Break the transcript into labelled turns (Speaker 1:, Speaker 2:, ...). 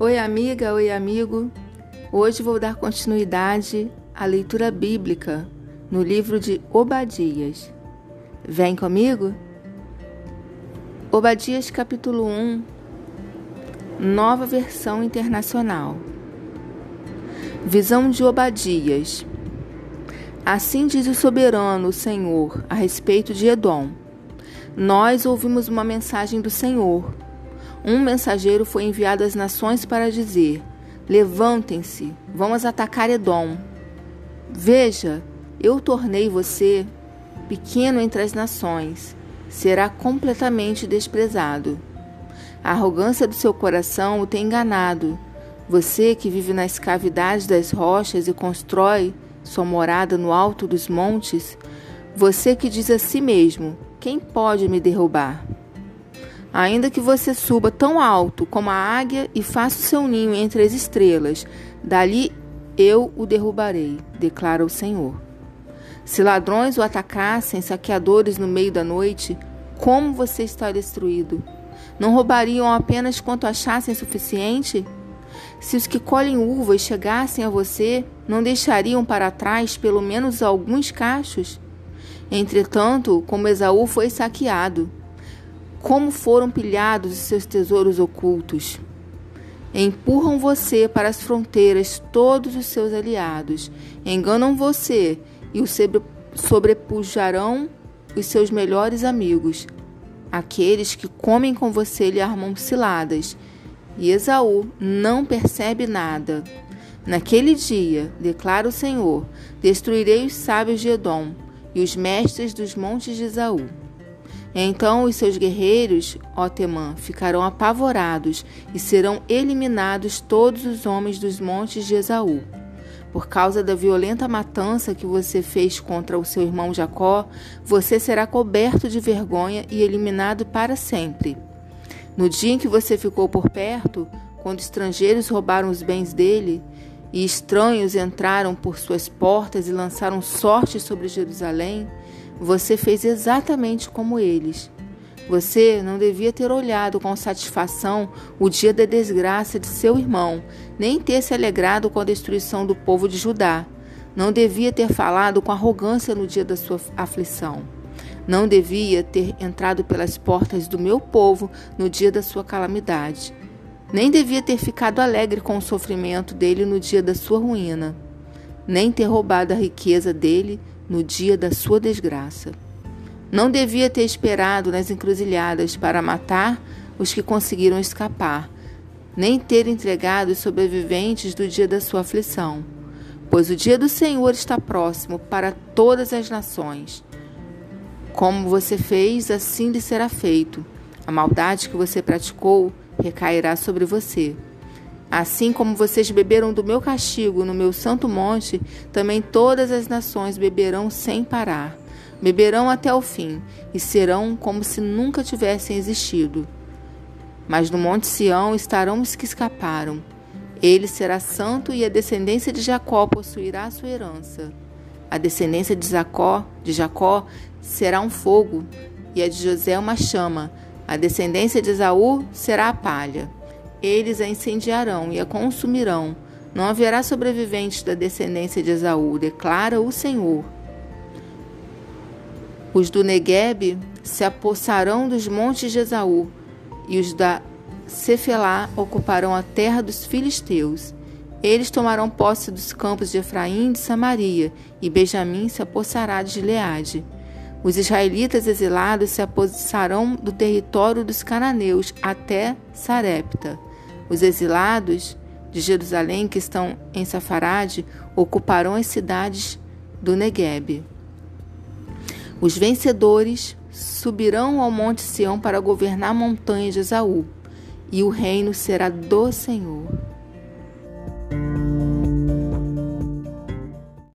Speaker 1: Oi, amiga, oi, amigo. Hoje vou dar continuidade à leitura bíblica no livro de Obadias. Vem comigo? Obadias, capítulo 1, nova versão internacional. Visão de Obadias. Assim diz o soberano, o Senhor, a respeito de Edom. Nós ouvimos uma mensagem do Senhor um mensageiro foi enviado às nações para dizer: Levantem-se, vamos atacar Edom. Veja, eu tornei você pequeno entre as nações, será completamente desprezado. A arrogância do seu coração o tem enganado. Você que vive nas cavidades das rochas e constrói sua morada no alto dos montes, você que diz a si mesmo: Quem pode me derrubar? Ainda que você suba tão alto como a águia e faça o seu ninho entre as estrelas, dali eu o derrubarei, declara o Senhor. Se ladrões o atacassem, saqueadores no meio da noite, como você está destruído? Não roubariam apenas quanto achassem suficiente? Se os que colhem uvas chegassem a você, não deixariam para trás pelo menos alguns cachos? Entretanto, como Esaú foi saqueado, como foram pilhados os seus tesouros ocultos. Empurram você para as fronteiras todos os seus aliados, enganam você e o sobrepujarão os seus melhores amigos. Aqueles que comem com você lhe armam ciladas, e Esaú não percebe nada. Naquele dia, declara o Senhor, destruirei os sábios de Edom e os mestres dos montes de Esaú. Então os seus guerreiros, ó Temã, ficarão apavorados e serão eliminados todos os homens dos montes de Esaú. Por causa da violenta matança que você fez contra o seu irmão Jacó, você será coberto de vergonha e eliminado para sempre. No dia em que você ficou por perto, quando estrangeiros roubaram os bens dele, e estranhos entraram por suas portas e lançaram sorte sobre Jerusalém, você fez exatamente como eles. Você não devia ter olhado com satisfação o dia da desgraça de seu irmão, nem ter se alegrado com a destruição do povo de Judá. Não devia ter falado com arrogância no dia da sua aflição. Não devia ter entrado pelas portas do meu povo no dia da sua calamidade. Nem devia ter ficado alegre com o sofrimento dele no dia da sua ruína. Nem ter roubado a riqueza dele no dia da sua desgraça. Não devia ter esperado nas encruzilhadas para matar os que conseguiram escapar, nem ter entregado os sobreviventes do dia da sua aflição, pois o dia do Senhor está próximo para todas as nações. Como você fez, assim lhe será feito. A maldade que você praticou recairá sobre você. Assim como vocês beberam do meu castigo no meu santo monte, também todas as nações beberão sem parar. Beberão até o fim e serão como se nunca tivessem existido. Mas no monte Sião estarão os que escaparam. Ele será santo e a descendência de Jacó possuirá a sua herança. A descendência de Jacó, de Jacó será um fogo e a de José uma chama. A descendência de Esaú será a palha. Eles a incendiarão e a consumirão. Não haverá sobreviventes da descendência de Esaú, declara o Senhor. Os do Negueb se apossarão dos montes de Esaú, e os da Cefelá ocuparão a terra dos filisteus. Eles tomarão posse dos campos de Efraim e de Samaria, e Benjamim se apossará de Gileade. Os israelitas exilados se apossarão do território dos cananeus até Sarepta. Os exilados de Jerusalém que estão em Safarade ocuparão as cidades do Negueb. Os vencedores subirão ao monte Sião para governar a montanha de Esaú, e o reino será do Senhor.